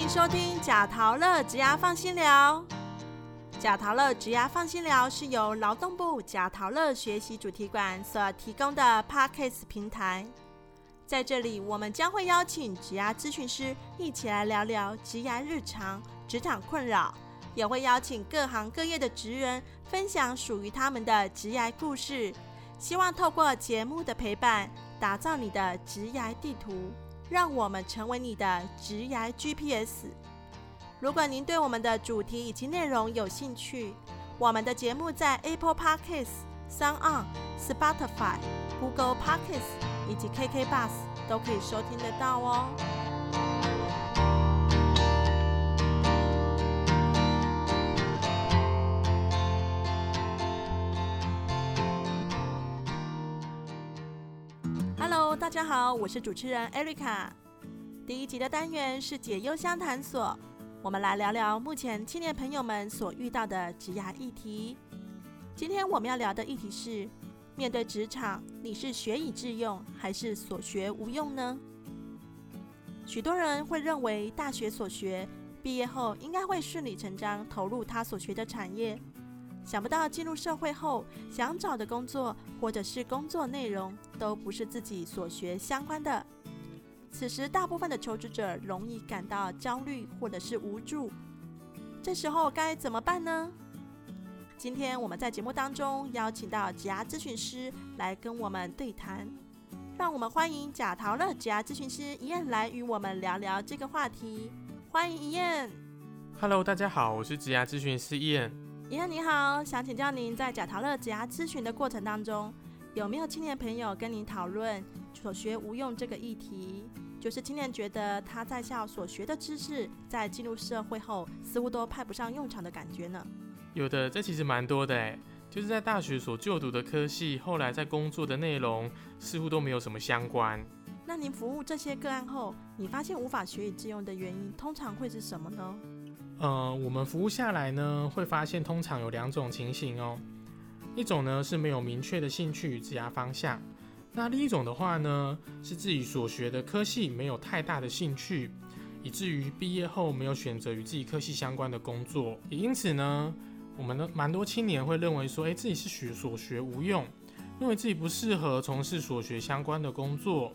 欢迎收听贾桃乐职涯放心聊。贾桃乐职涯放心聊是由劳动部贾桃乐学习主题馆所提供的 Podcast 平台。在这里，我们将会邀请职涯咨询师一起来聊聊职涯日常、职场困扰，也会邀请各行各业的职人分享属于他们的职涯故事。希望透过节目的陪伴，打造你的职涯地图。让我们成为你的职涯 GPS。如果您对我们的主题以及内容有兴趣，我们的节目在 Apple Podcasts、Sound On、Spotify、Google Podcasts 以及 KK Bus 都可以收听得到哦。大家好，我是主持人 Erica。第一集的单元是解忧相谈所，我们来聊聊目前青年朋友们所遇到的职涯议题。今天我们要聊的议题是：面对职场，你是学以致用，还是所学无用呢？许多人会认为大学所学，毕业后应该会顺理成章投入他所学的产业。想不到进入社会后，想找的工作或者是工作内容都不是自己所学相关的。此时，大部分的求职者容易感到焦虑或者是无助。这时候该怎么办呢？今天我们在节目当中邀请到职涯咨询师来跟我们对谈，让我们欢迎贾桃乐职涯咨询师一燕来与我们聊聊这个话题。欢迎一燕。Hello，大家好，我是职涯咨询师。一燕你好，想请教您在贾陶乐职涯咨询的过程当中，有没有青年朋友跟您讨论所学无用这个议题？就是青年觉得他在校所学的知识，在进入社会后似乎都派不上用场的感觉呢？有的，这其实蛮多的哎，就是在大学所就读的科系，后来在工作的内容似乎都没有什么相关。那您服务这些个案后，你发现无法学以致用的原因，通常会是什么呢？呃，我们服务下来呢，会发现通常有两种情形哦。一种呢是没有明确的兴趣与职业方向，那另一种的话呢，是自己所学的科系没有太大的兴趣，以至于毕业后没有选择与自己科系相关的工作。也因此呢，我们的蛮多青年会认为说，诶，自己是学所学无用，认为自己不适合从事所学相关的工作。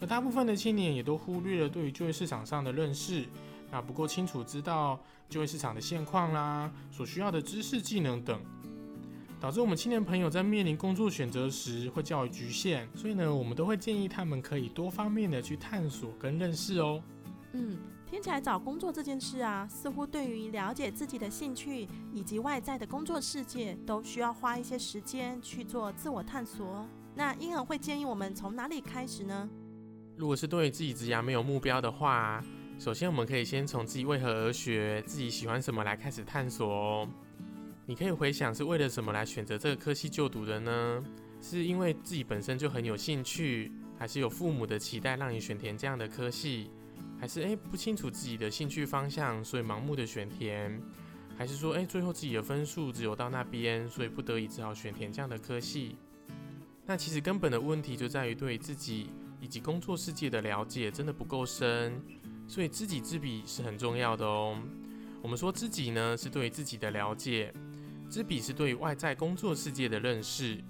而大部分的青年也都忽略了对于就业市场上的认识。那不够清楚知道就业市场的现况啦，所需要的知识技能等，导致我们青年朋友在面临工作选择时会较为局限。所以呢，我们都会建议他们可以多方面的去探索跟认识哦。嗯，听起来找工作这件事啊，似乎对于了解自己的兴趣以及外在的工作世界，都需要花一些时间去做自我探索。那婴儿会建议我们从哪里开始呢？如果是对于自己职涯没有目标的话，首先我们可以先从自己为何而学，自己喜欢什么来开始探索哦。你可以回想是为了什么来选择这个科系就读的呢？是因为自己本身就很有兴趣，还是有父母的期待让你选填这样的科系？还是诶不清楚自己的兴趣方向，所以盲目的选填？还是说诶最后自己的分数只有到那边，所以不得已只好选填这样的科系？那其实根本的问题就在于对自己以及工作世界的了解真的不够深，所以知己知彼是很重要的哦。我们说知己呢是对自己的了解，知彼是对外在工作世界的认识。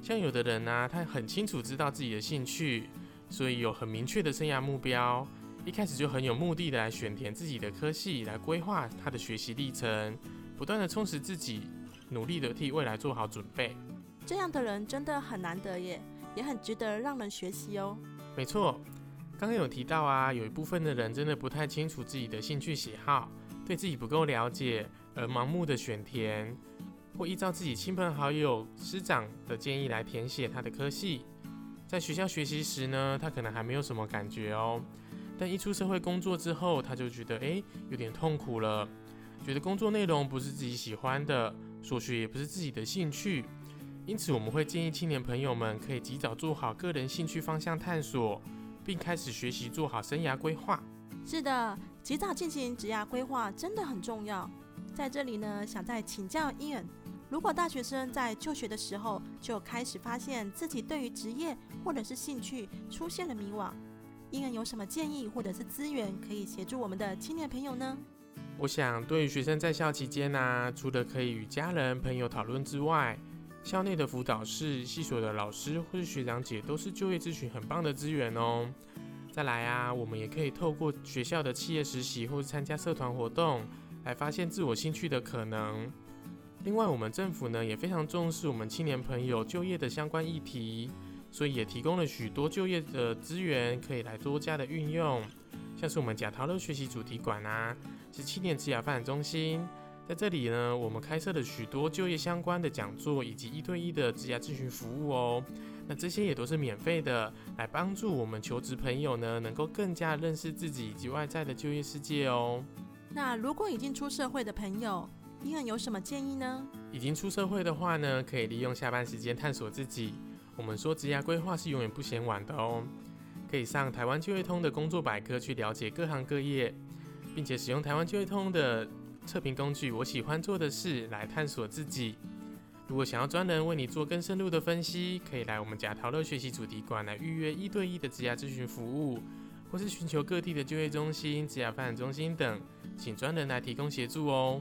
像有的人呢、啊，他很清楚知道自己的兴趣，所以有很明确的生涯目标，一开始就很有目的的来选填自己的科系，来规划他的学习历程，不断的充实自己，努力的替未来做好准备。这样的人真的很难得耶，也很值得让人学习哦。没错，刚刚有提到啊，有一部分的人真的不太清楚自己的兴趣喜好，对自己不够了解，而盲目的选填，或依照自己亲朋好友、师长的建议来填写他的科系。在学校学习时呢，他可能还没有什么感觉哦，但一出社会工作之后，他就觉得诶有点痛苦了，觉得工作内容不是自己喜欢的，所学也不是自己的兴趣。因此，我们会建议青年朋友们可以及早做好个人兴趣方向探索，并开始学习做好生涯规划。是的，及早进行职涯规划真的很重要。在这里呢，想再请教 Ian，如果大学生在就学的时候就开始发现自己对于职业或者是兴趣出现了迷惘，伊恩有什么建议或者是资源可以协助我们的青年朋友呢？我想，对于学生在校期间呢，除了可以与家人、朋友讨论之外，校内的辅导室、系所的老师或是学长姐都是就业咨询很棒的资源哦。再来啊，我们也可以透过学校的企业实习或是参加社团活动，来发现自我兴趣的可能。另外，我们政府呢也非常重视我们青年朋友就业的相关议题，所以也提供了许多就业的资源，可以来多加的运用。像是我们假陶乐学习主题馆啊，是青年职业发展中心，在这里呢，我们开设了许多就业相关的讲座以及一对一的职业咨询服务哦。那这些也都是免费的，来帮助我们求职朋友呢，能够更加认识自己以及外在的就业世界哦。那如果已经出社会的朋友，英恩有什么建议呢？已经出社会的话呢，可以利用下班时间探索自己。我们说职业规划是永远不嫌晚的哦。可以上台湾就业通的工作百科去了解各行各业，并且使用台湾就业通的测评工具“我喜欢做的事”来探索自己。如果想要专人为你做更深入的分析，可以来我们贾陶乐学习主题馆来预约一对一的职业咨询服务，或是寻求各地的就业中心、职业发展中心等，请专人来提供协助哦。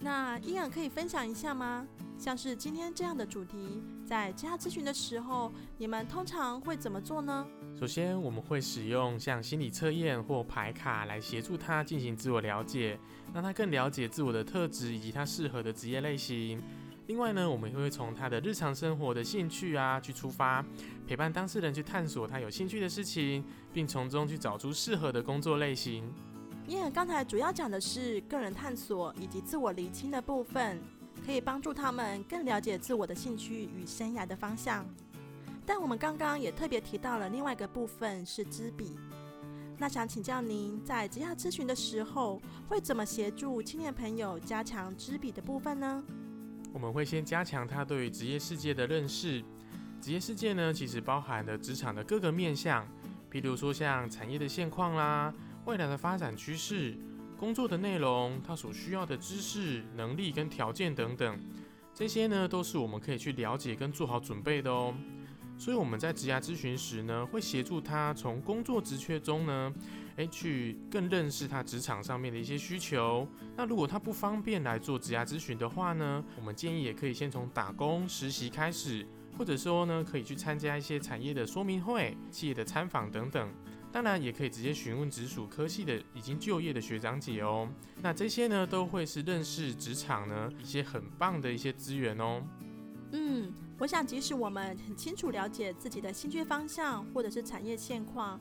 那伊尔可以分享一下吗？像是今天这样的主题，在家咨询的时候，你们通常会怎么做呢？首先，我们会使用像心理测验或牌卡来协助他进行自我了解，让他更了解自我的特质以及他适合的职业类型。另外呢，我们也会从他的日常生活的兴趣啊去出发，陪伴当事人去探索他有兴趣的事情，并从中去找出适合的工作类型。因为刚才主要讲的是个人探索以及自我厘清的部分，可以帮助他们更了解自我的兴趣与生涯的方向。但我们刚刚也特别提到了另外一个部分是知彼。那想请教您，在职业咨询的时候，会怎么协助青年朋友加强知彼的部分呢？我们会先加强他对于职业世界的认识。职业世界呢，其实包含了职场的各个面向，譬如说像产业的现况啦。未来的发展趋势、工作的内容、他所需要的知识、能力跟条件等等，这些呢都是我们可以去了解跟做好准备的哦。所以我们在职涯咨询时呢，会协助他从工作职缺中呢，诶，去更认识他职场上面的一些需求。那如果他不方便来做职涯咨询的话呢，我们建议也可以先从打工实习开始，或者说呢，可以去参加一些产业的说明会、企业的参访等等。当然，也可以直接询问直属科系的已经就业的学长姐哦。那这些呢，都会是认识职场呢一些很棒的一些资源哦。嗯，我想即使我们很清楚了解自己的兴趣方向或者是产业现况，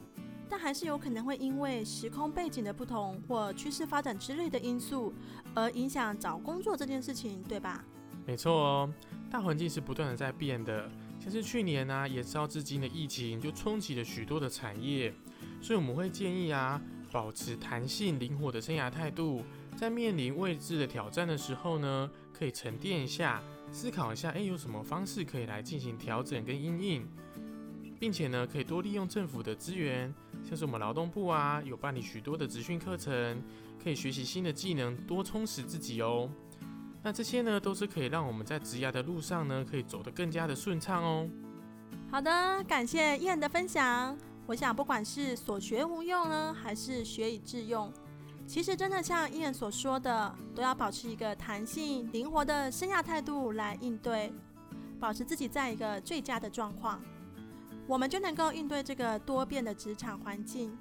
但还是有可能会因为时空背景的不同或趋势发展之类的因素，而影响找工作这件事情，对吧？没错哦，大环境是不断的在变的。像是去年呢，延烧至今的疫情就冲击了许多的产业。所以我们会建议啊，保持弹性灵活的生涯态度，在面临未知的挑战的时候呢，可以沉淀一下，思考一下，哎，有什么方式可以来进行调整跟应应，并且呢，可以多利用政府的资源，像是我们劳动部啊，有办理许多的职训课程，可以学习新的技能，多充实自己哦。那这些呢，都是可以让我们在职涯的路上呢，可以走得更加的顺畅哦。好的，感谢燕的分享。我想，不管是所学无用呢，还是学以致用，其实真的像伊人所说的，都要保持一个弹性、灵活的生涯态度来应对，保持自己在一个最佳的状况，我们就能够应对这个多变的职场环境。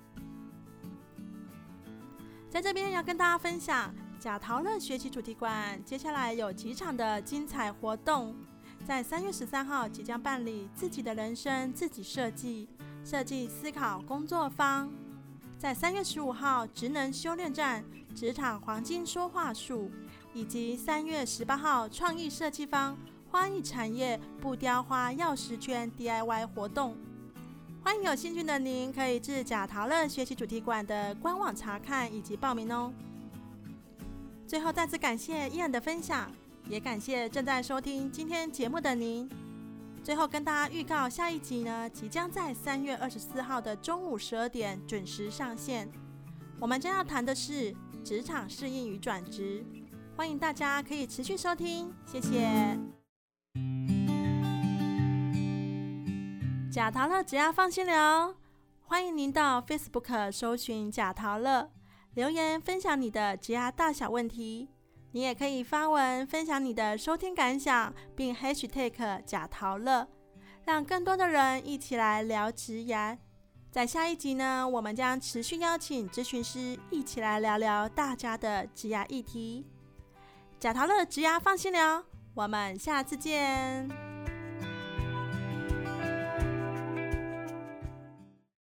在这边要跟大家分享，贾陶乐学习主题馆接下来有几场的精彩活动，在三月十三号即将办理自己的人生自己设计。设计思考工作坊，在三月十五号职能修炼站职场黄金说话术，以及三月十八号创意设计坊花艺产业布雕花钥匙圈 DIY 活动。欢迎有兴趣的您可以至贾陶乐学习主题馆的官网查看以及报名哦。最后再次感谢伊恩的分享，也感谢正在收听今天节目的您。最后跟大家预告，下一集呢即将在三月二十四号的中午十二点准时上线。我们将要谈的是职场适应与转职，欢迎大家可以持续收听，谢谢。假桃乐只要放心聊，欢迎您到 Facebook 搜寻贾陶乐，留言分享你的职涯大小问题。你也可以发文分享你的收听感想，并 #hashtag 贾陶乐，让更多的人一起来聊职涯。在下一集呢，我们将持续邀请咨询师一起来聊聊大家的职涯议题。贾陶乐职涯放心聊，我们下次见。